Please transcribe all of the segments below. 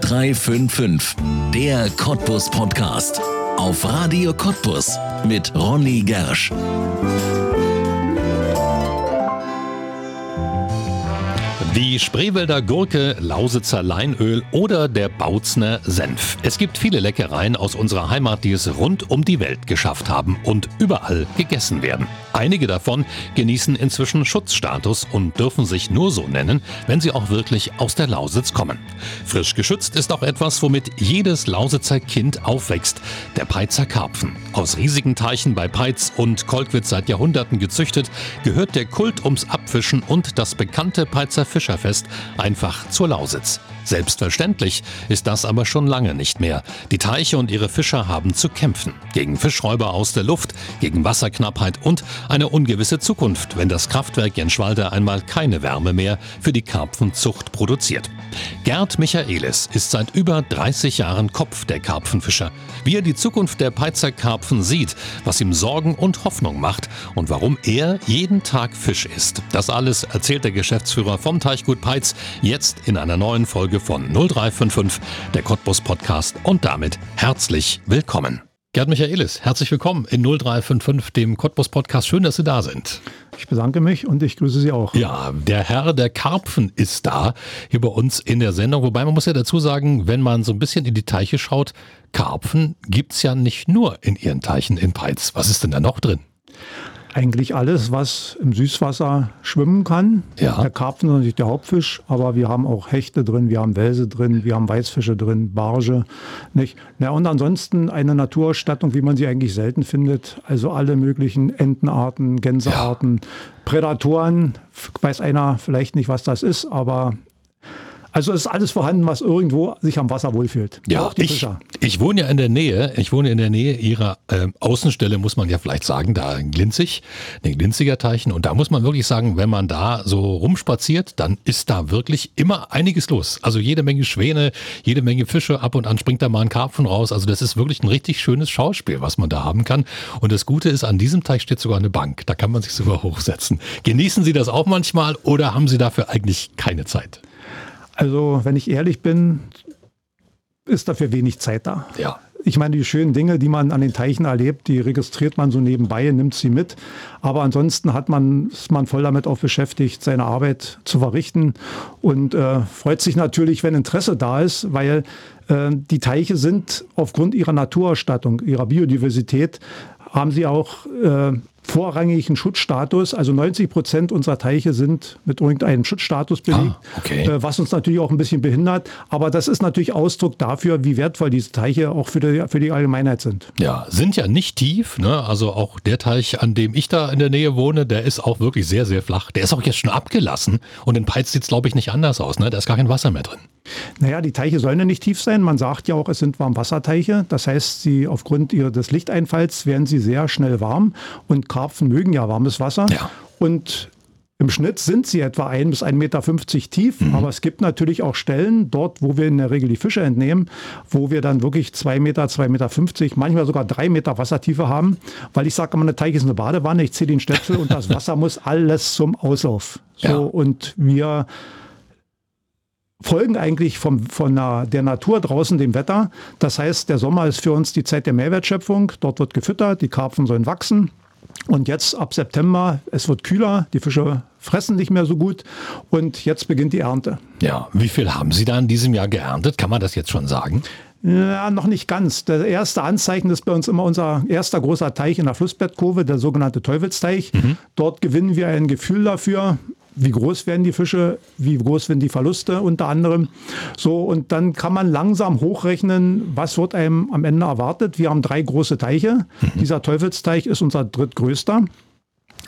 0355, der Cottbus Podcast. Auf Radio Cottbus mit Ronny Gersch. Die Spreewälder Gurke, Lausitzer Leinöl oder der Bautzner Senf. Es gibt viele Leckereien aus unserer Heimat, die es rund um die Welt geschafft haben und überall gegessen werden. Einige davon genießen inzwischen Schutzstatus und dürfen sich nur so nennen, wenn sie auch wirklich aus der Lausitz kommen. Frisch geschützt ist auch etwas, womit jedes Lausitzer Kind aufwächst, der Peitzer Karpfen. Aus riesigen Teichen bei Peitz und Kolkwitz seit Jahrhunderten gezüchtet, gehört der Kult ums Abfischen und das bekannte Peitzer Fischerfest einfach zur Lausitz. Selbstverständlich ist das aber schon lange nicht mehr. Die Teiche und ihre Fischer haben zu kämpfen. Gegen Fischräuber aus der Luft, gegen Wasserknappheit und eine ungewisse Zukunft, wenn das Kraftwerk Jenschwalde einmal keine Wärme mehr für die Karpfenzucht produziert. Gerd Michaelis ist seit über 30 Jahren Kopf der Karpfenfischer. Wie er die Zukunft der Peitzer Karpfen sieht, was ihm Sorgen und Hoffnung macht und warum er jeden Tag Fisch isst. Das alles erzählt der Geschäftsführer vom Teichgut Peitz jetzt in einer neuen Folge von 0355, der Cottbus Podcast und damit herzlich willkommen. Gerd Michaelis, herzlich willkommen in 0355, dem Cottbus Podcast. Schön, dass Sie da sind. Ich bedanke mich und ich grüße Sie auch. Ja, der Herr der Karpfen ist da, hier bei uns in der Sendung. Wobei man muss ja dazu sagen, wenn man so ein bisschen in die Teiche schaut, Karpfen gibt es ja nicht nur in Ihren Teichen in Peitz. Was ist denn da noch drin? Eigentlich alles, was im Süßwasser schwimmen kann. Ja. Der Karpfen ist natürlich der Hauptfisch, aber wir haben auch Hechte drin, wir haben Welse drin, wir haben Weißfische drin, Barge. Nicht? Ja, und ansonsten eine Naturausstattung, wie man sie eigentlich selten findet. Also alle möglichen Entenarten, Gänsearten, ja. Prädatoren. Weiß einer vielleicht nicht, was das ist, aber also es ist alles vorhanden, was irgendwo sich am Wasser wohlfühlt. Ja, ich, ich wohne ja in der Nähe, ich wohne in der Nähe ihrer äh, Außenstelle, muss man ja vielleicht sagen, da in Glinzig, den Glinziger Teichen. Und da muss man wirklich sagen, wenn man da so rumspaziert, dann ist da wirklich immer einiges los. Also jede Menge Schwäne, jede Menge Fische, ab und an springt da mal ein Karpfen raus. Also das ist wirklich ein richtig schönes Schauspiel, was man da haben kann. Und das Gute ist, an diesem Teich steht sogar eine Bank. Da kann man sich sogar hochsetzen. Genießen Sie das auch manchmal oder haben Sie dafür eigentlich keine Zeit? Also, wenn ich ehrlich bin, ist dafür wenig Zeit da. Ja. Ich meine, die schönen Dinge, die man an den Teichen erlebt, die registriert man so nebenbei, nimmt sie mit. Aber ansonsten hat man, ist man voll damit auch beschäftigt, seine Arbeit zu verrichten und äh, freut sich natürlich, wenn Interesse da ist, weil äh, die Teiche sind aufgrund ihrer Naturausstattung, ihrer Biodiversität, haben sie auch äh, vorrangigen Schutzstatus. Also 90 Prozent unserer Teiche sind mit irgendeinem Schutzstatus belegt, ah, okay. äh, was uns natürlich auch ein bisschen behindert. Aber das ist natürlich Ausdruck dafür, wie wertvoll diese Teiche auch für die, für die Allgemeinheit sind. Ja, sind ja nicht tief. Ne? Also auch der Teich, an dem ich da in der Nähe wohne, der ist auch wirklich sehr, sehr flach. Der ist auch jetzt schon abgelassen. Und in Peitz sieht es, glaube ich, nicht anders aus. Ne? Da ist gar kein Wasser mehr drin. Naja, die Teiche sollen ja nicht tief sein. Man sagt ja auch, es sind Warmwasserteiche. Das heißt, sie aufgrund des Lichteinfalls werden sie sehr schnell warm. Und Karpfen mögen ja warmes Wasser. Ja. Und im Schnitt sind sie etwa 1 bis 1,50 Meter tief, mhm. aber es gibt natürlich auch Stellen dort, wo wir in der Regel die Fische entnehmen, wo wir dann wirklich 2 Meter, 2,50 Meter, manchmal sogar 3 Meter Wassertiefe haben, weil ich sage immer, eine Teich ist eine Badewanne, ich ziehe den Stöpsel und das Wasser muss alles zum Auslauf. So, Ja. und wir folgen eigentlich vom, von der, der Natur draußen dem Wetter. Das heißt, der Sommer ist für uns die Zeit der Mehrwertschöpfung. Dort wird gefüttert, die Karpfen sollen wachsen. Und jetzt ab September, es wird kühler, die Fische fressen nicht mehr so gut und jetzt beginnt die Ernte. Ja, wie viel haben Sie da in diesem Jahr geerntet? Kann man das jetzt schon sagen? Ja, noch nicht ganz. Der erste Anzeichen ist bei uns immer unser erster großer Teich in der Flussbettkurve, der sogenannte Teufelsteich. Dort gewinnen wir ein Gefühl dafür, wie groß werden die Fische, wie groß werden die Verluste unter anderem. So, und dann kann man langsam hochrechnen, was wird einem am Ende erwartet. Wir haben drei große Teiche. Dieser Teufelsteich ist unser drittgrößter.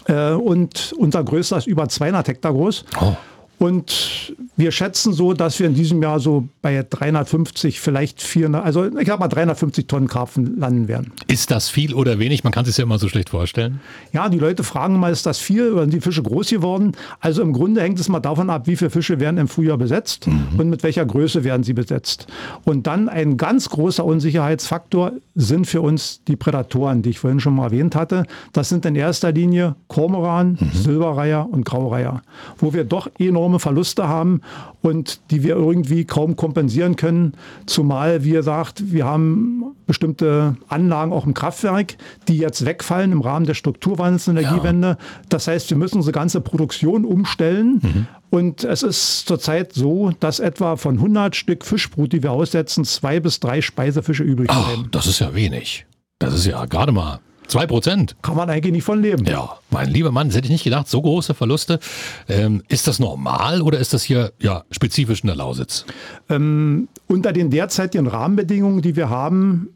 Äh, und unser größter ist über 200 Hektar groß. Oh. Und wir schätzen so, dass wir in diesem Jahr so bei 350, vielleicht 400, also ich sag mal 350 Tonnen Karpfen landen werden. Ist das viel oder wenig? Man kann sich ja immer so schlecht vorstellen. Ja, die Leute fragen mal, ist das viel oder sind die Fische groß geworden? Also im Grunde hängt es mal davon ab, wie viele Fische werden im Frühjahr besetzt und mit welcher Größe werden sie besetzt. Und dann ein ganz großer Unsicherheitsfaktor sind für uns die Prädatoren, die ich vorhin schon mal erwähnt hatte. Das sind in erster Linie Kormoran, Silberreiher und Graureiher, wo wir doch enorme Verluste haben und die wir irgendwie kaum kompensieren können. Zumal, wie ihr sagt, wir haben bestimmte Anlagen auch im Kraftwerk, die jetzt wegfallen im Rahmen der Strukturwandels Energiewende. Ja. Das heißt, wir müssen unsere ganze Produktion umstellen. Mhm. Und es ist zurzeit so, dass etwa von 100 Stück Fischbrut, die wir aussetzen, zwei bis drei Speisefische übrig bleiben. das ist ja wenig. Das ist ja gerade mal Zwei Prozent. Kann man eigentlich nicht von leben. Ja, mein lieber Mann, das hätte ich nicht gedacht, so große Verluste. Ähm, ist das normal oder ist das hier ja, spezifisch in der Lausitz? Ähm, unter den derzeitigen Rahmenbedingungen, die wir haben,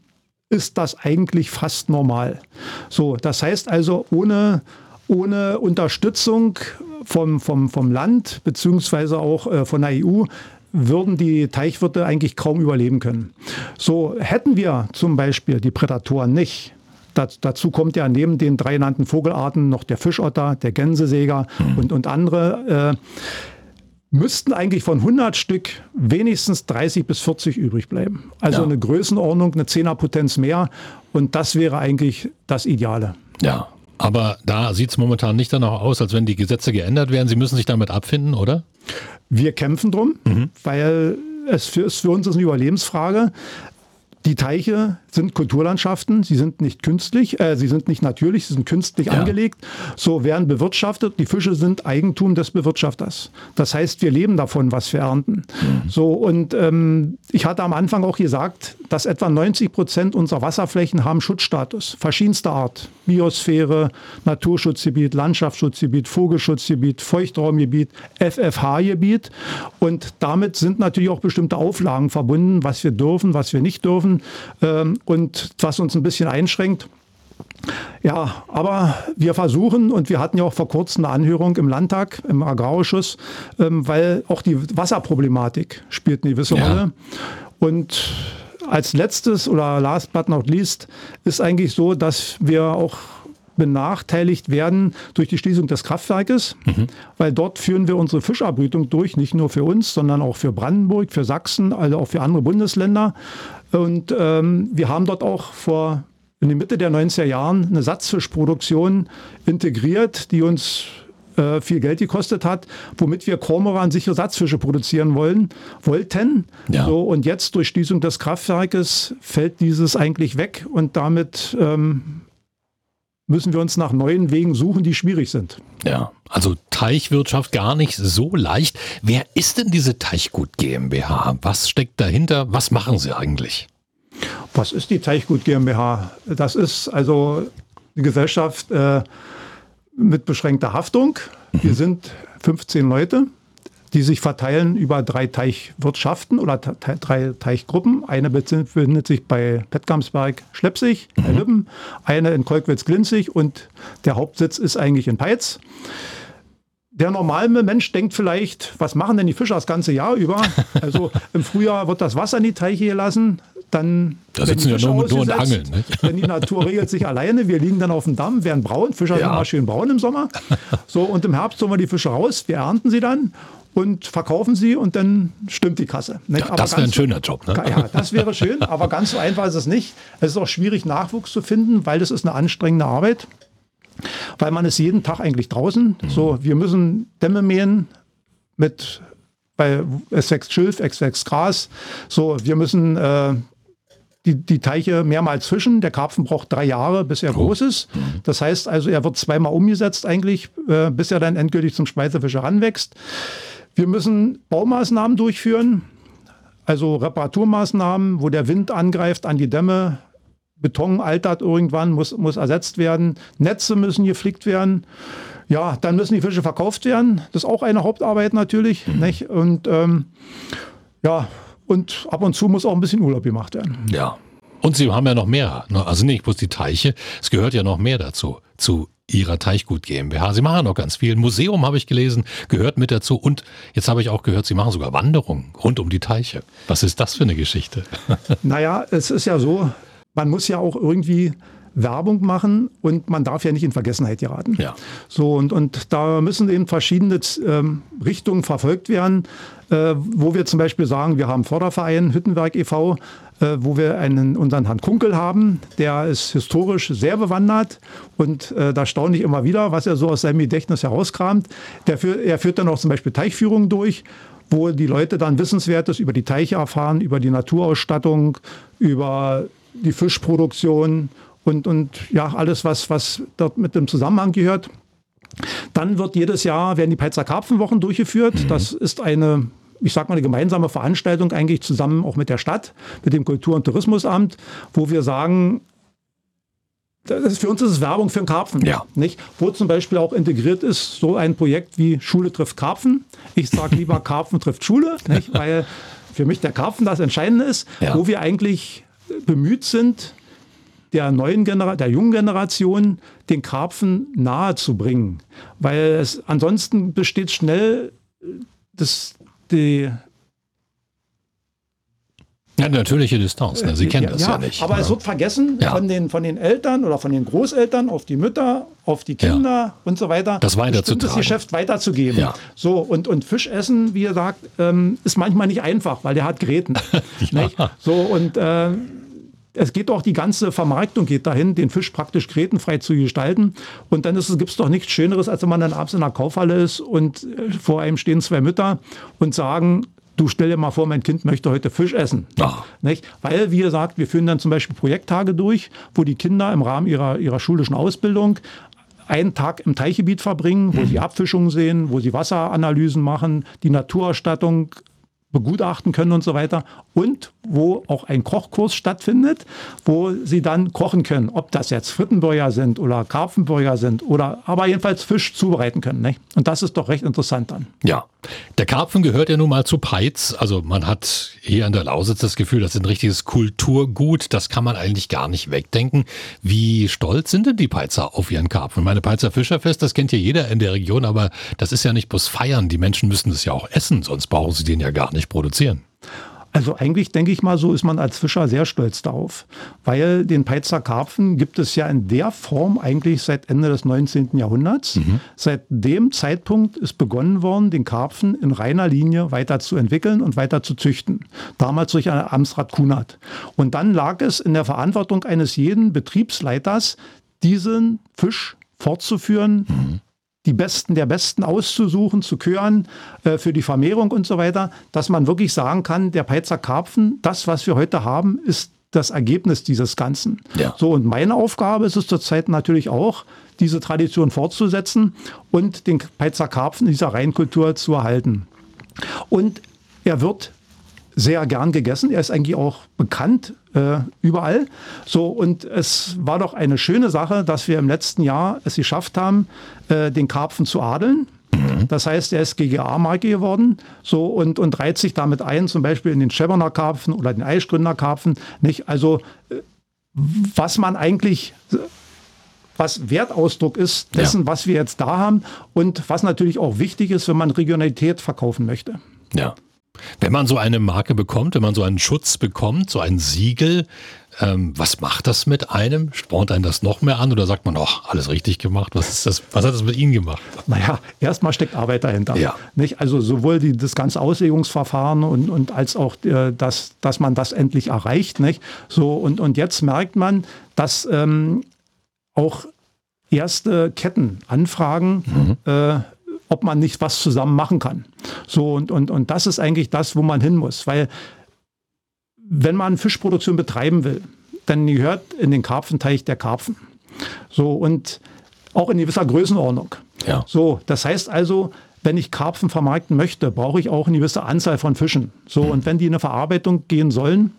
ist das eigentlich fast normal. So, das heißt also, ohne, ohne Unterstützung vom, vom, vom Land beziehungsweise auch äh, von der EU würden die Teichwirte eigentlich kaum überleben können. So hätten wir zum Beispiel die Prädatoren nicht, dazu kommt ja neben den drei genannten Vogelarten noch der Fischotter, der Gänsesäger mhm. und, und andere. Äh, müssten eigentlich von 100 Stück wenigstens 30 bis 40 übrig bleiben. Also ja. eine Größenordnung, eine Zehnerpotenz mehr. Und das wäre eigentlich das Ideale. Ja, aber da sieht es momentan nicht danach aus, als wenn die Gesetze geändert werden. Sie müssen sich damit abfinden, oder? Wir kämpfen drum, mhm. weil es für, für uns ist eine Überlebensfrage. Die Teiche sind Kulturlandschaften, sie sind nicht künstlich, äh, sie sind nicht natürlich, sie sind künstlich ja. angelegt, so werden bewirtschaftet. Die Fische sind Eigentum des Bewirtschafters. Das heißt, wir leben davon, was wir ernten. Mhm. So und ähm, ich hatte am Anfang auch gesagt, dass etwa 90 Prozent unserer Wasserflächen haben Schutzstatus verschiedenster Art: Biosphäre, Naturschutzgebiet, Landschaftsschutzgebiet, Vogelschutzgebiet, Feuchtraumgebiet, FFH-Gebiet. Und damit sind natürlich auch bestimmte Auflagen verbunden, was wir dürfen, was wir nicht dürfen ähm, und was uns ein bisschen einschränkt. Ja, aber wir versuchen und wir hatten ja auch vor kurzem eine Anhörung im Landtag, im Agrarausschuss, ähm, weil auch die Wasserproblematik spielt eine gewisse ja. Rolle. Und als letztes oder last but not least ist eigentlich so, dass wir auch benachteiligt werden durch die Schließung des Kraftwerkes, mhm. weil dort führen wir unsere Fischerbrütung durch, nicht nur für uns, sondern auch für Brandenburg, für Sachsen, also auch für andere Bundesländer. Und ähm, wir haben dort auch vor in der Mitte der 90er Jahren eine Satzfischproduktion integriert, die uns äh, viel Geld gekostet hat, womit wir Kormoran sichere Satzfische produzieren wollen, wollten. Ja. So, und jetzt durch Schließung des Kraftwerkes fällt dieses eigentlich weg und damit ähm, müssen wir uns nach neuen Wegen suchen, die schwierig sind. Ja, also Teichwirtschaft gar nicht so leicht. Wer ist denn diese Teichgut GmbH? Was steckt dahinter? Was machen Sie eigentlich? Was ist die Teichgut GmbH? Das ist also eine Gesellschaft äh, mit beschränkter Haftung. Wir mhm. sind 15 Leute die sich verteilen über drei Teichwirtschaften oder drei Teichgruppen. Eine befindet sich bei Pettgamsberg Schleppsig, bei mhm. Lübben, eine in Kolkwitz-Glinzig und der Hauptsitz ist eigentlich in Peitz. Der normale Mensch denkt vielleicht, was machen denn die Fischer das ganze Jahr über? Also im Frühjahr wird das Wasser in die Teiche gelassen, dann da sitzen ja nur, nur und angeln. Nicht? Denn die Natur regelt sich alleine. Wir liegen dann auf dem Damm, werden braun. Fischer ja. sind immer schön braun im Sommer. So, und im Herbst holen wir die Fische raus, wir ernten sie dann und verkaufen sie und dann stimmt die Kasse. Ja, das wäre ein schöner Job. Ne? Ja, das wäre schön, aber ganz so einfach ist es nicht. Es ist auch schwierig, Nachwuchs zu finden, weil das ist eine anstrengende Arbeit. Weil man ist jeden Tag eigentlich draußen. Mhm. So, wir müssen Dämme mähen mit bei es wächst Schilf, es wächst Gras. So, wir müssen äh, die, die Teiche mehrmals fischen. Der Karpfen braucht drei Jahre, bis er oh. groß ist. Mhm. Das heißt also, er wird zweimal umgesetzt eigentlich, äh, bis er dann endgültig zum Speisefischer ranwächst. Wir müssen Baumaßnahmen durchführen, also Reparaturmaßnahmen, wo der Wind angreift an die Dämme. Beton altert irgendwann, muss, muss ersetzt werden. Netze müssen geflickt werden. Ja, dann müssen die Fische verkauft werden. Das ist auch eine Hauptarbeit natürlich. Mhm. Nicht? Und ähm, ja, und ab und zu muss auch ein bisschen Urlaub gemacht werden. Ja. Und Sie haben ja noch mehr. Ne? Also nicht bloß die Teiche, es gehört ja noch mehr dazu. Zu ihrer Teichgut GmbH. Sie machen noch ganz viel. Ein Museum habe ich gelesen, gehört mit dazu. Und jetzt habe ich auch gehört, Sie machen sogar Wanderungen rund um die Teiche. Was ist das für eine Geschichte? naja, es ist ja so, man muss ja auch irgendwie Werbung machen und man darf ja nicht in Vergessenheit geraten. Ja. So, und, und da müssen eben verschiedene ähm, Richtungen verfolgt werden, äh, wo wir zum Beispiel sagen, wir haben Förderverein Hüttenwerk e.V., äh, wo wir einen, unseren Herrn Kunkel haben, der ist historisch sehr bewandert und äh, da staune ich immer wieder, was er so aus seinem Gedächtnis herauskramt. Der er führt dann auch zum Beispiel Teichführungen durch wo die Leute dann Wissenswertes über die Teiche erfahren, über die Naturausstattung, über die Fischproduktion und, und ja, alles, was, was dort mit dem Zusammenhang gehört. Dann wird jedes Jahr, werden die Peitzer Karpfenwochen durchgeführt. Mhm. Das ist eine ich sag mal, eine gemeinsame Veranstaltung eigentlich zusammen auch mit der Stadt, mit dem Kultur- und Tourismusamt, wo wir sagen, das für uns ist es Werbung für einen Karpfen. Ja. Nicht? Wo zum Beispiel auch integriert ist so ein Projekt wie Schule trifft Karpfen. Ich sage lieber Karpfen trifft Schule, nicht? weil für mich der Karpfen das Entscheidende ist, ja. wo wir eigentlich bemüht sind, der neuen Genera der jungen Generation den Karpfen nahe zu bringen. Weil es ansonsten besteht schnell das, die ja, natürliche Distanz. Ne? Sie kennen ja, das ja, ja nicht. Aber ne? es wird vergessen von, den, von den Eltern oder von den Großeltern auf die Mütter, auf die Kinder und so weiter. Das weiterzutragen. Das Geschäft weiterzugeben. So, und, und Fischessen, wie ihr sagt, ähm, ist manchmal nicht einfach, weil der hat Gräten. so, und äh, es geht auch die ganze Vermarktung geht dahin, den Fisch praktisch grätenfrei zu gestalten. Und dann gibt es doch nichts Schöneres, als wenn man dann abends in der Kaufhalle ist und äh, vor einem stehen zwei Mütter und sagen, du stell dir mal vor, mein Kind möchte heute Fisch essen. Nicht? Weil, wie gesagt, wir führen dann zum Beispiel Projekttage durch, wo die Kinder im Rahmen ihrer, ihrer schulischen Ausbildung einen Tag im Teichgebiet verbringen, wo mhm. sie Abfischungen sehen, wo sie Wasseranalysen machen, die Naturausstattung begutachten können und so weiter. Und wo auch ein Kochkurs stattfindet, wo sie dann kochen können. Ob das jetzt Frittenburger sind oder Karpfenburger sind oder aber jedenfalls Fisch zubereiten können. Nicht? Und das ist doch recht interessant dann. Ja, der Karpfen gehört ja nun mal zu Peitz. Also man hat hier an der Lausitz das Gefühl, das ist ein richtiges Kulturgut. Das kann man eigentlich gar nicht wegdenken. Wie stolz sind denn die Peizer auf ihren Karpfen? Meine Peizer Fischerfest, das kennt ja jeder in der Region, aber das ist ja nicht bloß feiern. Die Menschen müssen es ja auch essen, sonst brauchen sie den ja gar nicht produzieren. Also eigentlich denke ich mal, so ist man als Fischer sehr stolz darauf, weil den Peitzer Karpfen gibt es ja in der Form eigentlich seit Ende des 19. Jahrhunderts. Mhm. Seit dem Zeitpunkt ist begonnen worden, den Karpfen in reiner Linie weiterzuentwickeln und weiter zu züchten. Damals durch Amtsrat Kunert. Und dann lag es in der Verantwortung eines jeden Betriebsleiters, diesen Fisch fortzuführen, mhm die Besten der Besten auszusuchen, zu kören äh, für die Vermehrung und so weiter, dass man wirklich sagen kann, der Peitzer Karpfen, das, was wir heute haben, ist das Ergebnis dieses Ganzen. Ja. So, und meine Aufgabe ist es zurzeit natürlich auch, diese Tradition fortzusetzen und den Peitzer Karpfen in dieser Reinkultur zu erhalten. Und er wird sehr gern gegessen. Er ist eigentlich auch bekannt äh, überall. So, und es war doch eine schöne Sache, dass wir im letzten Jahr es geschafft haben, äh, den Karpfen zu adeln. Mhm. Das heißt, er ist GGA-Marke geworden so, und, und reiht sich damit ein, zum Beispiel in den Schäberner Karpfen oder den Eichgründer Karpfen. Nicht? Also, äh, was man eigentlich was Wertausdruck ist dessen, ja. was wir jetzt da haben und was natürlich auch wichtig ist, wenn man Regionalität verkaufen möchte. Ja. Wenn man so eine Marke bekommt, wenn man so einen Schutz bekommt, so ein Siegel, ähm, was macht das mit einem? Spornt einen das noch mehr an oder sagt man, ach, alles richtig gemacht? Was ist das? Was hat das mit Ihnen gemacht? Naja, erstmal steckt Arbeit dahinter. Ja. Nicht? Also sowohl die, das ganze Auslegungsverfahren und, und als auch, äh, das, dass man das endlich erreicht. Nicht? So, und, und jetzt merkt man, dass ähm, auch erste Ketten anfragen, mhm. äh, ob man nicht was zusammen machen kann. So, und, und, und das ist eigentlich das, wo man hin muss. Weil wenn man Fischproduktion betreiben will, dann gehört in den Karpfenteich der Karpfen. So, und auch in gewisser Größenordnung. Ja. So, das heißt also, wenn ich Karpfen vermarkten möchte, brauche ich auch eine gewisse Anzahl von Fischen. So, und wenn die in eine Verarbeitung gehen sollen,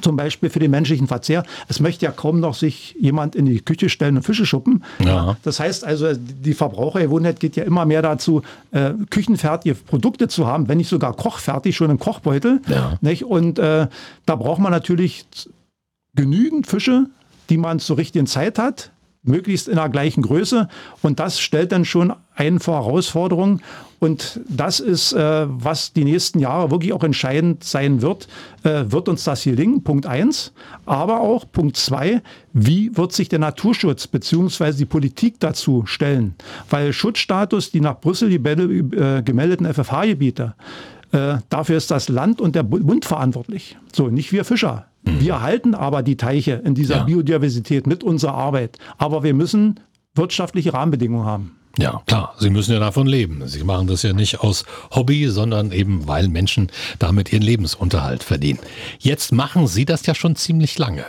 zum Beispiel für den menschlichen Verzehr. Es möchte ja kaum noch sich jemand in die Küche stellen und Fische schuppen. Ja. Das heißt also, die Verbrauchergewohnheit geht ja immer mehr dazu, äh, küchenfertige Produkte zu haben, wenn nicht sogar kochfertig, schon im Kochbeutel. Ja. Nicht? Und äh, da braucht man natürlich genügend Fische, die man zur richtigen Zeit hat, möglichst in der gleichen Größe. Und das stellt dann schon einen vor Herausforderungen. Und das ist, äh, was die nächsten Jahre wirklich auch entscheidend sein wird. Äh, wird uns das hier gelingen? Punkt eins. Aber auch Punkt zwei, wie wird sich der Naturschutz bzw. die Politik dazu stellen? Weil Schutzstatus, die nach Brüssel äh, gemeldeten FFH-Gebiete, äh, dafür ist das Land und der Bund verantwortlich. So, nicht wir Fischer. Wir erhalten aber die Teiche in dieser ja. Biodiversität mit unserer Arbeit. Aber wir müssen wirtschaftliche Rahmenbedingungen haben. Ja, klar. Sie müssen ja davon leben. Sie machen das ja nicht aus Hobby, sondern eben, weil Menschen damit ihren Lebensunterhalt verdienen. Jetzt machen Sie das ja schon ziemlich lange.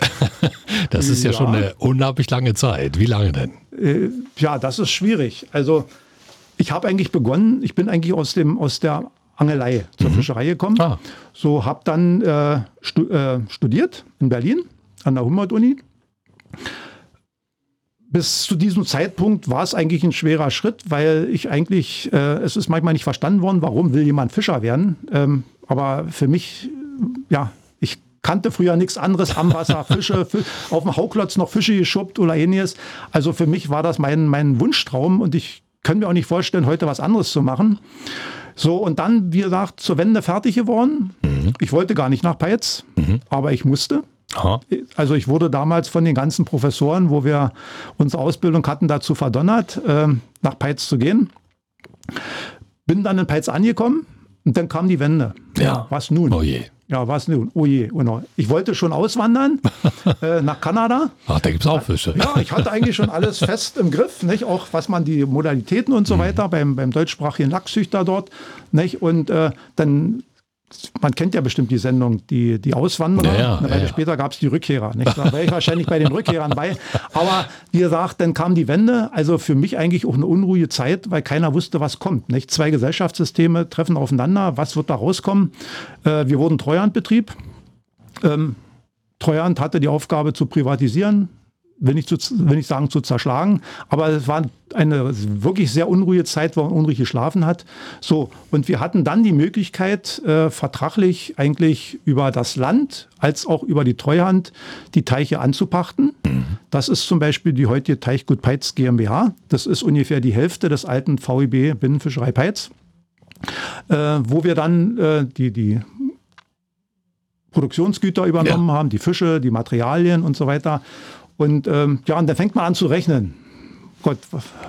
das ist ja, ja, schon eine unglaublich lange Zeit. Wie lange denn? Äh, ja, das ist schwierig. Also ich habe eigentlich begonnen, ich bin eigentlich aus, dem, aus der Angelei zur mhm. Fischerei gekommen. Ah. So habe dann äh, stu äh, studiert in Berlin an der Humboldt-Uni bis zu diesem Zeitpunkt war es eigentlich ein schwerer Schritt, weil ich eigentlich, äh, es ist manchmal nicht verstanden worden, warum will jemand Fischer werden. Ähm, aber für mich, ja, ich kannte früher nichts anderes am Wasser, Fische, auf dem Hauklotz noch Fische geschubbt oder ähnliches. Also für mich war das mein, mein Wunschtraum und ich kann mir auch nicht vorstellen, heute was anderes zu machen. So, und dann, wie gesagt, zur Wende fertig geworden. Mhm. Ich wollte gar nicht nach Peitz, mhm. aber ich musste. Aha. Also ich wurde damals von den ganzen Professoren, wo wir unsere Ausbildung hatten, dazu verdonnert, äh, nach Peitz zu gehen. Bin dann in Peitz angekommen und dann kam die Wende. Ja. Was nun? Oh je. Ja, was nun? Oh je. Genau. Ich wollte schon auswandern äh, nach Kanada. Ach, da gibt es auch Fische. Ja, ich hatte eigentlich schon alles fest im Griff, nicht? auch was man die Modalitäten und so mhm. weiter beim, beim deutschsprachigen Lachszüchter dort. Nicht? Und äh, dann man kennt ja bestimmt die Sendung, die, die Auswanderer. Ja, ja, Eine Weile ja, später gab es die Rückkehrer. Nicht? Da wäre ich wahrscheinlich bei den Rückkehrern bei. Aber wie gesagt, dann kam die Wende. Also für mich eigentlich auch eine unruhige Zeit, weil keiner wusste, was kommt. Nicht? Zwei Gesellschaftssysteme treffen aufeinander. Was wird da rauskommen? Äh, wir wurden Treuhandbetrieb. Ähm, Treuhand hatte die Aufgabe zu privatisieren will nicht, zu, will nicht sagen zu zerschlagen, aber es war eine wirklich sehr unruhige Zeit, wo man unruhig geschlafen hat. So, und wir hatten dann die Möglichkeit, äh, vertraglich eigentlich über das Land als auch über die Treuhand die Teiche anzupachten. Das ist zum Beispiel die heutige Teichgut Peitz GmbH. Das ist ungefähr die Hälfte des alten VIB Binnenfischerei Peitz, äh, wo wir dann äh, die, die Produktionsgüter übernommen ja. haben, die Fische, die Materialien und so weiter. Und ähm, ja, und dann fängt man an zu rechnen. Gott,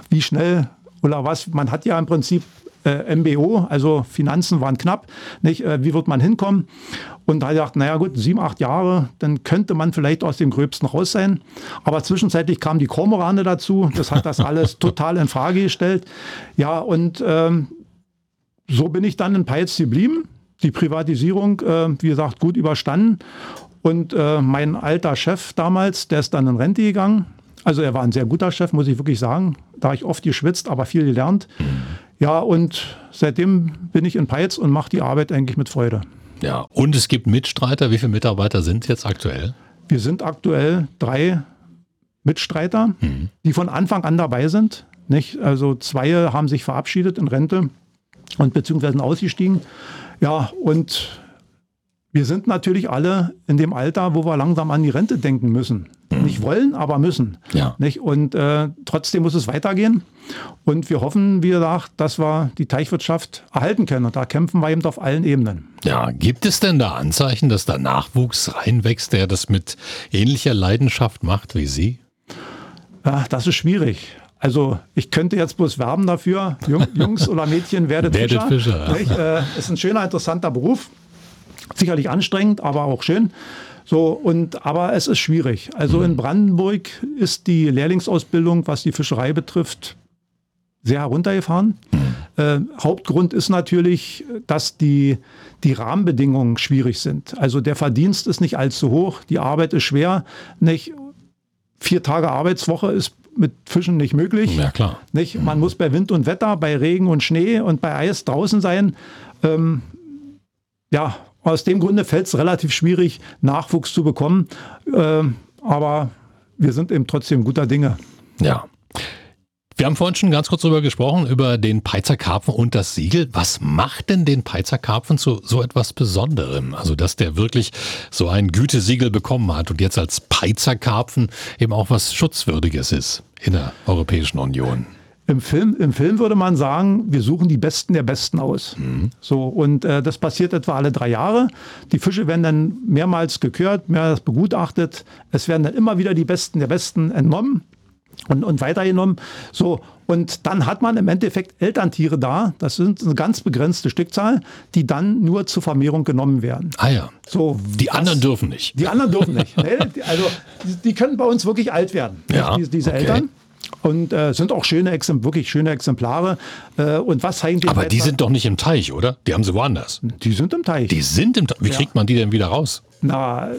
wie schnell oder was? Man hat ja im Prinzip äh, MBO, also Finanzen waren knapp. Nicht? Äh, wie wird man hinkommen? Und da gesagt, naja gut, sieben, acht Jahre, dann könnte man vielleicht aus dem Gröbsten raus sein. Aber zwischenzeitlich kamen die Kormorane dazu. Das hat das alles total in Frage gestellt. Ja, und ähm, so bin ich dann in Peitz geblieben. Die Privatisierung, äh, wie gesagt, gut überstanden. Und äh, mein alter Chef damals, der ist dann in Rente gegangen. Also er war ein sehr guter Chef, muss ich wirklich sagen. Da ich oft geschwitzt, aber viel gelernt. Ja, und seitdem bin ich in Peitz und mache die Arbeit eigentlich mit Freude. Ja, und es gibt Mitstreiter. Wie viele Mitarbeiter sind jetzt aktuell? Wir sind aktuell drei Mitstreiter, mhm. die von Anfang an dabei sind. Nicht? Also zwei haben sich verabschiedet in Rente und beziehungsweise ausgestiegen. Ja, und wir sind natürlich alle in dem Alter, wo wir langsam an die Rente denken müssen. Mhm. Nicht wollen, aber müssen. Ja. Nicht? Und äh, trotzdem muss es weitergehen. Und wir hoffen, wie gesagt, dass wir die Teichwirtschaft erhalten können. Und da kämpfen wir eben auf allen Ebenen. Ja, gibt es denn da Anzeichen, dass da Nachwuchs reinwächst, der das mit ähnlicher Leidenschaft macht wie Sie? Ja, das ist schwierig. Also ich könnte jetzt bloß werben dafür, Jungs oder Mädchen, werdet, werdet Fischer. Fischer. Äh, ist ein schöner, interessanter Beruf sicherlich anstrengend, aber auch schön. So, und, aber es ist schwierig. Also in Brandenburg ist die Lehrlingsausbildung, was die Fischerei betrifft, sehr heruntergefahren. Äh, Hauptgrund ist natürlich, dass die, die Rahmenbedingungen schwierig sind. Also der Verdienst ist nicht allzu hoch, die Arbeit ist schwer. Nicht? Vier Tage Arbeitswoche ist mit Fischen nicht möglich. Ja, klar. Nicht? Man muss bei Wind und Wetter, bei Regen und Schnee und bei Eis draußen sein. Ähm, ja, aus dem Grunde fällt es relativ schwierig, Nachwuchs zu bekommen. Äh, aber wir sind eben trotzdem guter Dinge. Ja. Wir haben vorhin schon ganz kurz darüber gesprochen, über den Peizer Karpfen und das Siegel. Was macht denn den Peizer Karpfen zu so etwas Besonderem? Also, dass der wirklich so ein Gütesiegel bekommen hat und jetzt als Peizer Karpfen eben auch was Schutzwürdiges ist in der Europäischen Union. Im Film, Im Film würde man sagen, wir suchen die Besten der Besten aus. Mhm. So, und äh, das passiert etwa alle drei Jahre. Die Fische werden dann mehrmals gekürt, mehrmals begutachtet. Es werden dann immer wieder die Besten der Besten entnommen und, und weitergenommen. So, und dann hat man im Endeffekt Elterntiere da, das sind eine ganz begrenzte Stückzahl, die dann nur zur Vermehrung genommen werden. Ah ja. So, die anderen dürfen nicht. Die anderen dürfen nicht. also die, die, können bei uns wirklich alt werden, ja, diese, diese okay. Eltern. Und äh, sind auch schöne, wirklich schöne Exemplare. Äh, und was eigentlich. Aber die sind doch nicht im Teich, oder? Die haben sie woanders. Die sind im Teich. Die sind im Teich. Wie Ja. kriegt man die denn wieder raus? Na,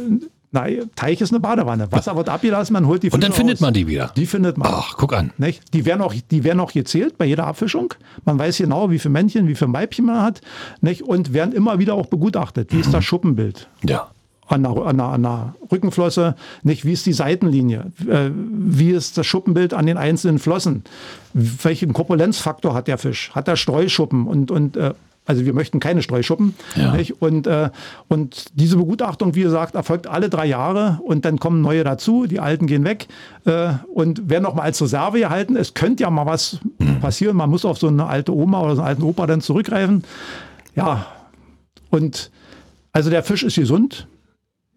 na, Teich ist eine Badewanne. Wasser wird abgelassen, man holt die Und dann Fische findet raus. man die wieder. Die findet man. Ach, guck an. Nicht? Die, werden auch, die werden auch gezählt bei jeder Abfischung. Man weiß genau, wie viele Männchen, wie viele Weibchen man hat. Nicht? Und werden immer wieder auch begutachtet. Wie ist das Schuppenbild? Ja. An der, an, der, an der Rückenflosse, nicht? Wie ist die Seitenlinie? Äh, wie ist das Schuppenbild an den einzelnen Flossen? Welchen Korpulenzfaktor hat der Fisch? Hat er Streuschuppen? Und, und äh, also wir möchten keine Streuschuppen. Ja. Und, äh, und diese Begutachtung, wie gesagt, erfolgt alle drei Jahre und dann kommen neue dazu, die alten gehen weg äh, und werden noch mal als Reserve gehalten. Es könnte ja mal was passieren, man muss auf so eine alte Oma oder so einen alten Opa dann zurückgreifen. Ja, und also der Fisch ist gesund,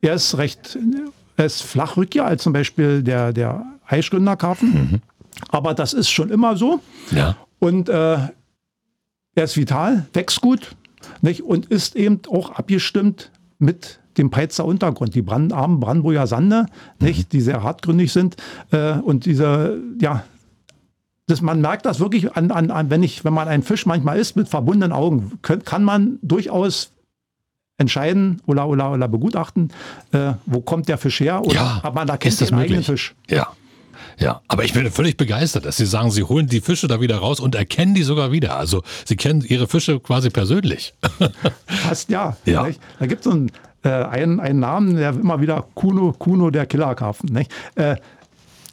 er ist recht, er ist flachrückiger als zum Beispiel der, der Eichgründerkarpfen, aber das ist schon immer so. Ja. Und äh, er ist vital, wächst gut nicht? und ist eben auch abgestimmt mit dem Peitzer Untergrund, die Brand, armen Brandenburger Sande, nicht? die sehr hartgründig sind. Äh, und diese, ja, das, man merkt das wirklich an, an, an, wenn ich, wenn man einen Fisch manchmal isst mit verbundenen Augen, könnt, kann man durchaus entscheiden oder, oder, oder begutachten, äh, wo kommt der Fisch her oder Ja, aber man erkennt ist das den eigenen möglich? Fisch. Ja. Ja, aber ich bin völlig begeistert, dass Sie sagen, Sie holen die Fische da wieder raus und erkennen die sogar wieder. Also Sie kennen Ihre Fische quasi persönlich. Fast ja. Ja. Nicht? Da gibt es so einen, äh, einen, einen Namen, der immer wieder Kuno, Kuno der Killerkarpfen. Nicht? Äh,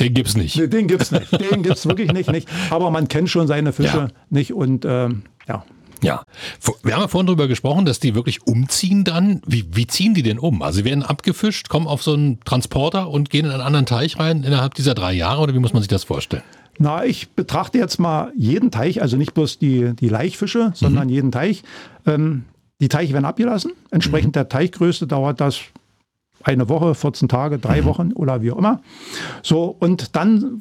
Den gibt's nicht. nee, den gibt es nicht. Den gibt es wirklich nicht, nicht. Aber man kennt schon seine Fische Ja. nicht. Und ähm, ja. Ja. Wir haben ja vorhin darüber gesprochen, dass die wirklich umziehen dann. Wie, wie ziehen die denn um? Also sie werden abgefischt, kommen auf so einen Transporter und gehen in einen anderen Teich rein innerhalb dieser drei Jahre oder wie muss man sich das vorstellen? Na, ich betrachte jetzt mal jeden Teich, also nicht bloß die, die Laichfische, sondern jeden Teich. Ähm, die Teiche werden abgelassen. Entsprechend der Teichgröße dauert das eine Woche, 14 Tage, drei Wochen oder wie auch immer. So, und dann,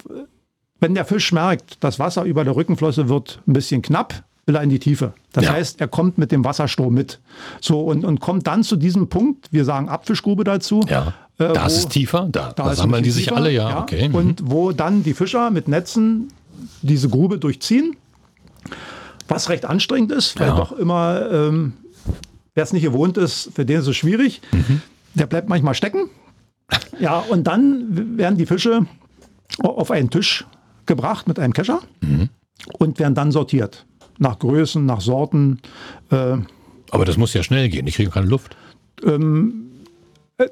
wenn der Fisch merkt, das Wasser über der Rückenflosse wird ein bisschen knapp, will er in die Tiefe. Das Ja. heißt, er kommt mit dem Wasserstrom mit. So, und, und kommt dann zu diesem Punkt, wir sagen Abfischgrube dazu. Ja. äh, da ist es tiefer, da, da, sammeln die sich tiefer, alle, ja, okay. Mhm. Und wo dann die Fischer mit Netzen diese Grube durchziehen, was recht anstrengend ist, weil Ja. doch immer, ähm, wer es nicht gewohnt ist, für den ist es schwierig. Mhm. Der bleibt manchmal stecken. Ja, und dann werden die Fische auf einen Tisch gebracht mit einem Kescher Mhm. und werden dann sortiert. Nach Größen, nach Sorten. Äh, Aber das muss ja schnell gehen, ich kriege keine Luft.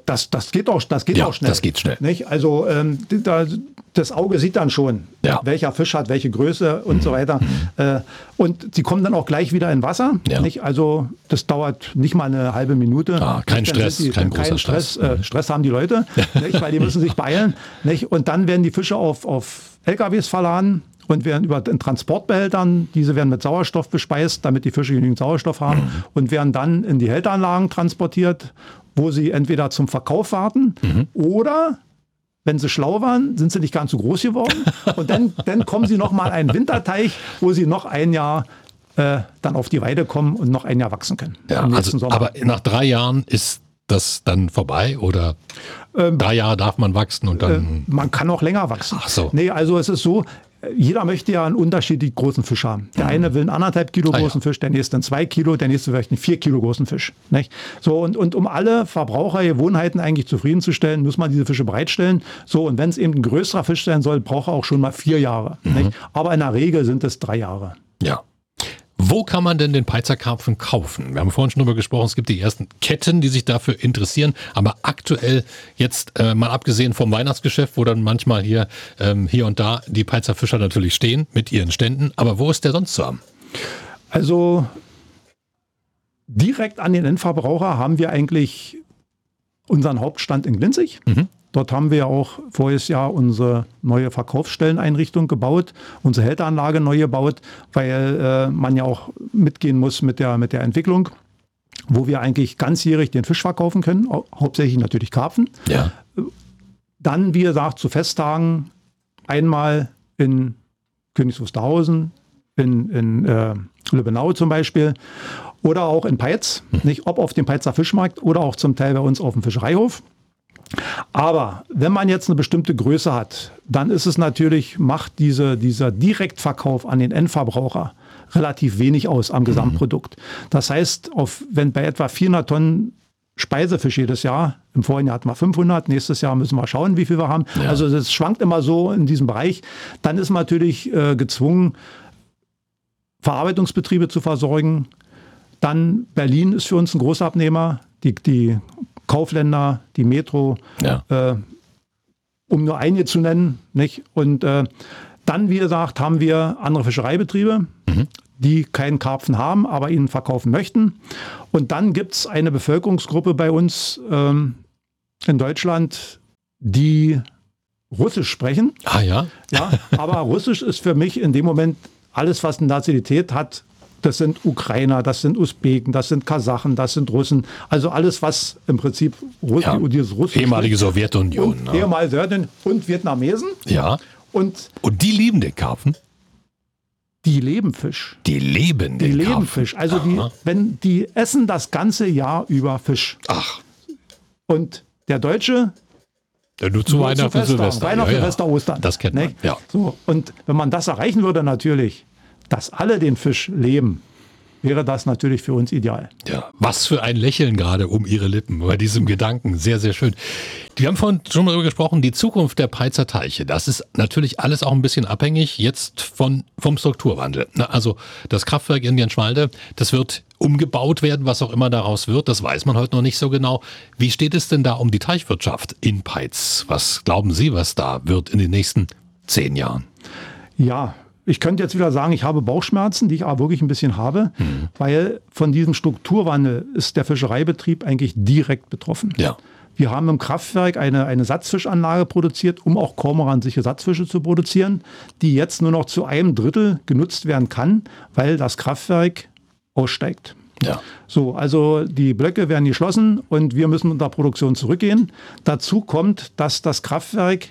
Das, das geht auch, das geht Ja, auch schnell. das geht schnell. Nicht? Also ähm, die- da, das Auge sieht dann schon, Ja. welcher Fisch hat welche Größe und so weiter. Äh, und sie kommen dann auch gleich wieder in Wasser. Ja. Nicht? Also das dauert nicht mal eine halbe Minute. Ah, kein Stress, sind kein großer Stress. Stress. Mhm. Äh, Stress haben die Leute, nicht? weil die müssen sich beeilen. Nicht? Und dann werden die Fische auf, auf LKWs verladen und werden über den Transportbehältern, diese werden mit Sauerstoff bespeist, damit die Fische genügend Sauerstoff haben Mhm. und werden dann in die Hälteranlagen transportiert, wo sie entweder zum Verkauf warten Mhm. oder wenn sie schlau waren, sind sie nicht ganz so groß geworden. Und dann, dann kommen sie noch mal in einen Winterteich, wo sie noch ein Jahr äh, dann auf die Weide kommen und noch ein Jahr wachsen können. Ja, also, aber nach drei Jahren ist das dann vorbei oder Ähm, drei Jahre darf man wachsen und dann. Man kann auch länger wachsen. Ach so. Nee, also es ist so, jeder möchte ja einen unterschiedlich großen Fisch haben. Der eine will einen anderthalb Kilo Mhm. Ah, ja. großen Fisch, der nächste einen zwei Kilo, der nächste vielleicht einen vier Kilo großen Fisch. Nicht? So, und, und um alle Verbrauchergewohnheiten eigentlich zufriedenzustellen, muss man diese Fische bereitstellen. So, und wenn es eben ein größerer Fisch sein soll, braucht er auch schon mal vier Jahre. Mhm. Aber in der Regel sind es drei Jahre. Ja. Wo kann man denn den Peizerkarpfen kaufen? Wir haben vorhin schon darüber gesprochen, es gibt die ersten Ketten, die sich dafür interessieren, aber aktuell jetzt äh, mal abgesehen vom Weihnachtsgeschäft, wo dann manchmal hier, ähm, hier und da die Peizerfischer natürlich stehen mit ihren Ständen, aber wo ist der sonst zu haben? Also direkt an den Endverbraucher haben wir eigentlich unseren Hauptstand in Glinzig. Dort haben wir auch voriges Jahr unsere neue Verkaufsstelleneinrichtung gebaut, unsere Hälteranlage neu gebaut, weil äh, man ja auch mitgehen muss mit der, mit der Entwicklung, wo wir eigentlich ganzjährig den Fisch verkaufen können, hau hauptsächlich natürlich Karpfen. Ja. Dann, wie gesagt, zu Festtagen einmal in Königs Wusterhausen, in, in äh, Lübbenau zum Beispiel oder auch in Peitz, nicht ob auf dem Peitzer Fischmarkt oder auch zum Teil bei uns auf dem Fischereihof. Aber wenn man jetzt eine bestimmte Größe hat, dann ist es natürlich, macht diese, dieser Direktverkauf an den Endverbraucher relativ wenig aus am Gesamtprodukt. Das heißt, auf, wenn bei etwa 400 Tonnen Speisefisch jedes Jahr. Im vorigen Jahr hatten wir 500, nächstes Jahr müssen wir schauen, wie viel wir haben. Ja. Also das schwankt immer so in diesem Bereich. Dann ist man natürlich äh, gezwungen, Verarbeitungsbetriebe zu versorgen. Dann Berlin ist für uns ein großer Abnehmer, die, die Kaufländer, die Metro, ja. äh, um nur einige zu nennen. Nicht? Und äh, dann, wie gesagt, haben wir andere Fischereibetriebe. Mhm die keinen Karpfen haben, aber ihn verkaufen möchten. Und dann gibt es eine Bevölkerungsgruppe bei uns ähm, in Deutschland, die Russisch sprechen. Ah ja? Ja, aber Russisch ist für mich in dem Moment alles, was eine Nationalität hat. Das sind Ukrainer, das sind Usbeken, das sind Kasachen, das sind Russen. Also alles, was im Prinzip Russ ja. dieses Russisch Ehemalige Sowjetunion. Und, ne? Ehemalige Sowjetunion und Vietnamesen. Ja. Und, und die lieben den Karpfen? Die leben Fisch. Die leben Die leben Fisch. Also die, wenn die essen das ganze Jahr über Fisch. Ach. Und der Deutsche ja, nur zu Weihnachten, Silvester. Weihnachten, ja, Silvester, Ostern. Das kennt man. Ja. So, und wenn man das erreichen würde, natürlich, dass alle den Fisch leben, wäre das natürlich für uns ideal. Ja, was für ein Lächeln gerade um Ihre Lippen bei diesem Gedanken. Sehr, sehr schön. Wir haben vorhin schon darüber gesprochen, die Zukunft der Peitzer Teiche. Das ist natürlich alles auch ein bisschen abhängig jetzt von, vom Strukturwandel. Also das Kraftwerk in Jenschwalde, das wird umgebaut werden, was auch immer daraus wird. Das weiß man heute noch nicht so genau. Wie steht es denn da um die Teichwirtschaft in Peitz? Was glauben Sie, was da wird in den nächsten zehn Jahren? Ja, ich könnte jetzt wieder sagen, ich habe Bauchschmerzen, die ich aber wirklich ein bisschen habe, mhm. weil von diesem Strukturwandel ist der Fischereibetrieb eigentlich direkt betroffen. Ja. Wir haben im Kraftwerk eine, eine Satzfischanlage produziert, um auch kormoransichere Satzfische zu produzieren, die jetzt nur noch zu einem Drittel genutzt werden kann, weil das Kraftwerk aussteigt. Ja. So, also die Blöcke werden geschlossen und wir müssen unter Produktion zurückgehen. Dazu kommt, dass das Kraftwerk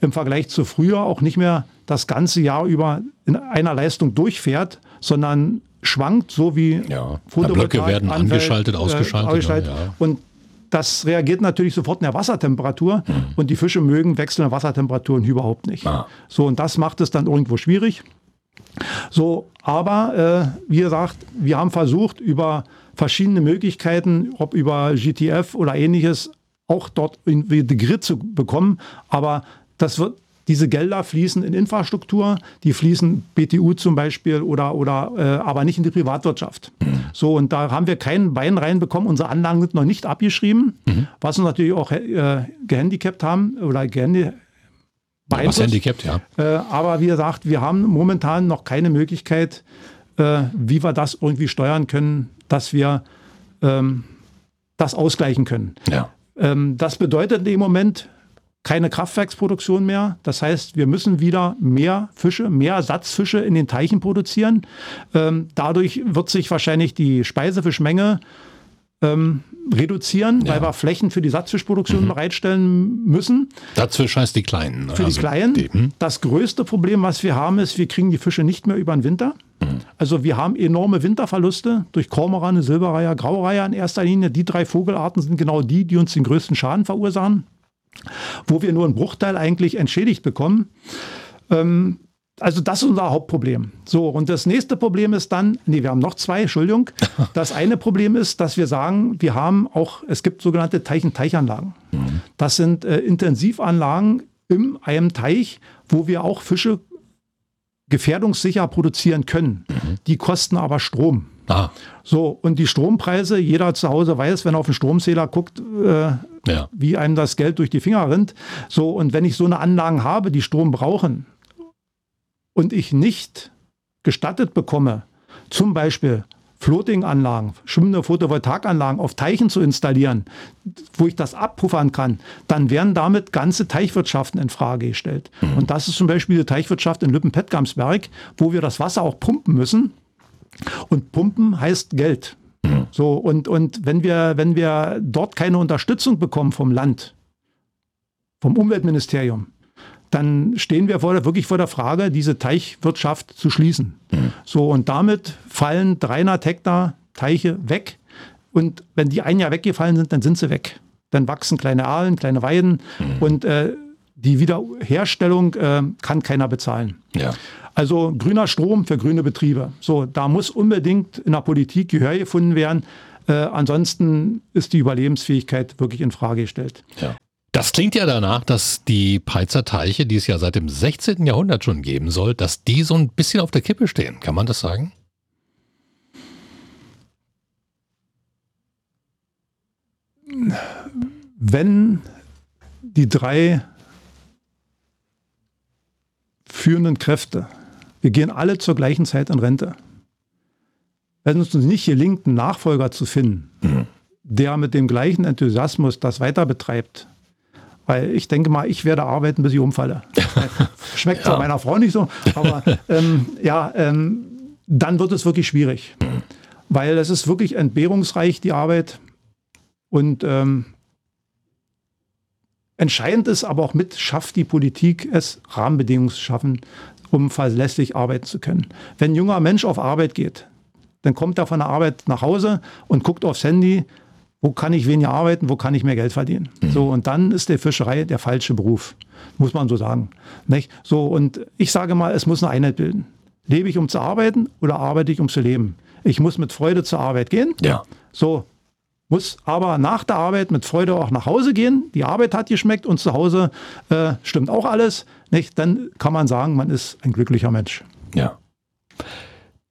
im Vergleich zu früher auch nicht mehr das ganze Jahr über in einer Leistung durchfährt, sondern schwankt, so wie ja. Blöcke werden angeschaltet, ausgeschaltet. Äh, ausgeschaltet. Ja. Und das reagiert natürlich sofort in der Wassertemperatur mhm. und die Fische mögen wechselnde Wassertemperaturen überhaupt nicht. Ah. So, und das macht es dann irgendwo schwierig. So, aber äh, wie gesagt, wir haben versucht, über verschiedene Möglichkeiten, ob über GTF oder ähnliches, auch dort irgendwie die Grid zu bekommen. Aber das wird diese Gelder fließen in Infrastruktur, die fließen BTU zum Beispiel oder, oder äh, aber nicht in die Privatwirtschaft. Mhm. So, und da haben wir keinen Bein reinbekommen. Unsere Anlagen sind noch nicht abgeschrieben, mhm. was uns natürlich auch äh, gehandicapt haben oder gehandicapt. Ja, was handicapt, ja. Äh, aber wie gesagt, wir haben momentan noch keine Möglichkeit, äh, wie wir das irgendwie steuern können, dass wir ähm, das ausgleichen können. Ja. Ähm, das bedeutet dem Moment, keine Kraftwerksproduktion mehr. Das heißt, wir müssen wieder mehr Fische, mehr Ersatzfische in den Teichen produzieren. Ähm, dadurch wird sich wahrscheinlich die Speisefischmenge ähm, reduzieren, ja. weil wir Flächen für die Satzfischproduktion mhm. bereitstellen müssen. Satzfisch heißt die Kleinen. Ne? Für also die Kleinen. Die, hm? Das größte Problem, was wir haben, ist, wir kriegen die Fische nicht mehr über den Winter. Mhm. Also wir haben enorme Winterverluste durch Kormorane, Silberreiher, Graureiher in erster Linie. Die drei Vogelarten sind genau die, die uns den größten Schaden verursachen wo wir nur einen Bruchteil eigentlich entschädigt bekommen. Ähm, also das ist unser Hauptproblem. So, und das nächste Problem ist dann, nee, wir haben noch zwei, Entschuldigung. Das eine Problem ist, dass wir sagen, wir haben auch, es gibt sogenannte Teich-und-Teichanlagen. Mhm. Das sind äh, Intensivanlagen in einem Teich, wo wir auch Fische gefährdungssicher produzieren können. Mhm. Die kosten aber Strom. Ah. So, und die Strompreise, jeder zu Hause weiß, wenn er auf den Stromzähler guckt, äh, ja. wie einem das Geld durch die Finger rinnt. So, und wenn ich so eine Anlagen habe, die Strom brauchen und ich nicht gestattet bekomme, zum Beispiel Floating-Anlagen, schwimmende Photovoltaikanlagen auf Teichen zu installieren, wo ich das abpuffern kann, dann werden damit ganze Teichwirtschaften in Frage gestellt. Mhm. Und das ist zum Beispiel die Teichwirtschaft in Lüppen-Pettgamsberg, wo wir das Wasser auch pumpen müssen. Und pumpen heißt Geld. So, und, und wenn wir, wenn wir dort keine Unterstützung bekommen vom Land, vom Umweltministerium, dann stehen wir vor der, wirklich vor der Frage, diese Teichwirtschaft zu schließen. Mhm. So, und damit fallen 300 Hektar Teiche weg. Und wenn die ein Jahr weggefallen sind, dann sind sie weg. dann wachsen kleine Aalen, kleine Weiden mhm. und äh, die Wiederherstellung äh, kann keiner bezahlen. Ja. Also grüner Strom für grüne Betriebe. So, da muss unbedingt in der Politik Gehör gefunden werden. Äh, ansonsten ist die Überlebensfähigkeit wirklich in Frage gestellt. Ja. Das klingt ja danach, dass die Peitzer Teiche, die es ja seit dem 16. Jahrhundert schon geben soll, dass die so ein bisschen auf der Kippe stehen. Kann man das sagen? Wenn die drei führenden Kräfte, wir gehen alle zur gleichen Zeit in Rente, wenn es uns nicht gelingt, einen Nachfolger zu finden, mhm. der mit dem gleichen Enthusiasmus das weiter betreibt, weil ich denke mal, ich werde arbeiten, bis ich umfalle. Schmeckt zwar ja. meiner Frau nicht so, aber ähm, ja, ähm, dann wird es wirklich schwierig. Weil es ist wirklich entbehrungsreich, die Arbeit. Und ähm, entscheidend ist aber auch mit, schafft die Politik es, Rahmenbedingungen zu schaffen, um verlässlich arbeiten zu können. Wenn ein junger Mensch auf Arbeit geht, dann kommt er von der Arbeit nach Hause und guckt aufs Handy, wo kann ich weniger arbeiten, wo kann ich mehr Geld verdienen. Mhm. So, und dann ist der Fischerei der falsche Beruf, muss man so sagen. Nicht? So, und ich sage mal, es muss eine Einheit bilden. Lebe ich, um zu arbeiten oder arbeite ich, um zu leben? Ich muss mit Freude zur Arbeit gehen. Ja. So, muss aber nach der Arbeit mit Freude auch nach Hause gehen. Die Arbeit hat geschmeckt und zu Hause äh, stimmt auch alles. Nicht? Dann kann man sagen, man ist ein glücklicher Mensch. Ja.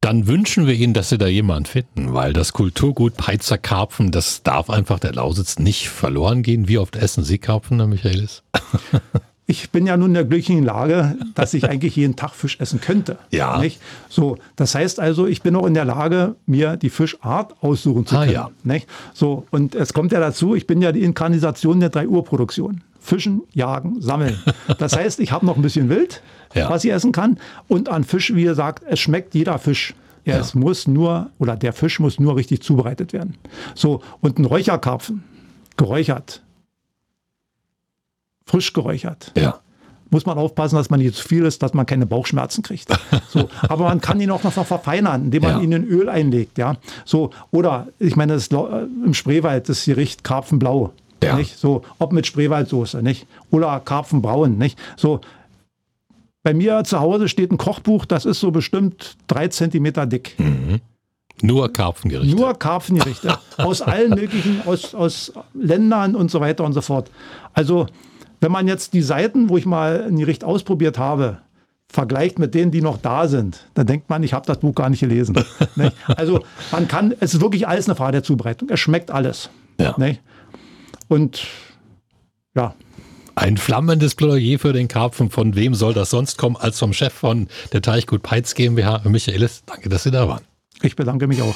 Dann wünschen wir Ihnen, dass Sie da jemanden finden, weil das Kulturgut Peizer Karpfen, das darf einfach der Lausitz nicht verloren gehen. Wie oft essen Sie Karpfen, Herr Michaelis? ich bin ja nun in der glücklichen Lage, dass ich eigentlich jeden Tag Fisch essen könnte. Ja. Nicht? So, das heißt also, ich bin auch in der Lage, mir die Fischart aussuchen zu ah, können. Ah, ja. Nicht? So, und es kommt ja dazu, ich bin ja die Inkarnation der 3 Uhr Produktion. Fischen, jagen, sammeln. Das heißt, ich habe noch ein bisschen Wild, ja. was ich essen kann. Und an Fisch, wie ihr sagt, es schmeckt jeder Fisch. Ja, ja. Es muss nur, oder der Fisch muss nur richtig zubereitet werden. So, und ein Räucherkarpfen, geräuchert, frisch geräuchert. Ja. Muss man aufpassen, dass man nicht zu viel ist, dass man keine Bauchschmerzen kriegt. So, aber man kann ihn auch noch verfeinern, indem man ja. ihn in Öl einlegt. Ja. So, oder ich meine, das, im Spreewald das Gericht Karpfenblau. Ja. Nicht? So, ob mit Spreewaldsoße, nicht? Oder Karpfenbraun, nicht? So, bei mir zu Hause steht ein Kochbuch, das ist so bestimmt drei Zentimeter dick. Mhm. Nur Karpfengerichte. Nur Karpfengerichte. aus allen möglichen, aus, aus Ländern und so weiter und so fort. Also wenn man jetzt die Seiten, wo ich mal ein Gericht ausprobiert habe, vergleicht mit denen, die noch da sind, dann denkt man, ich habe das Buch gar nicht gelesen. also man kann, es ist wirklich alles eine Frage der Zubereitung. Es schmeckt alles. Ja. Und ja. Ein flammendes Plädoyer für den Karpfen. Von wem soll das sonst kommen als vom Chef von der Teichgut Peitz GmbH, Michaelis. Danke, dass Sie da waren. Ich bedanke mich auch.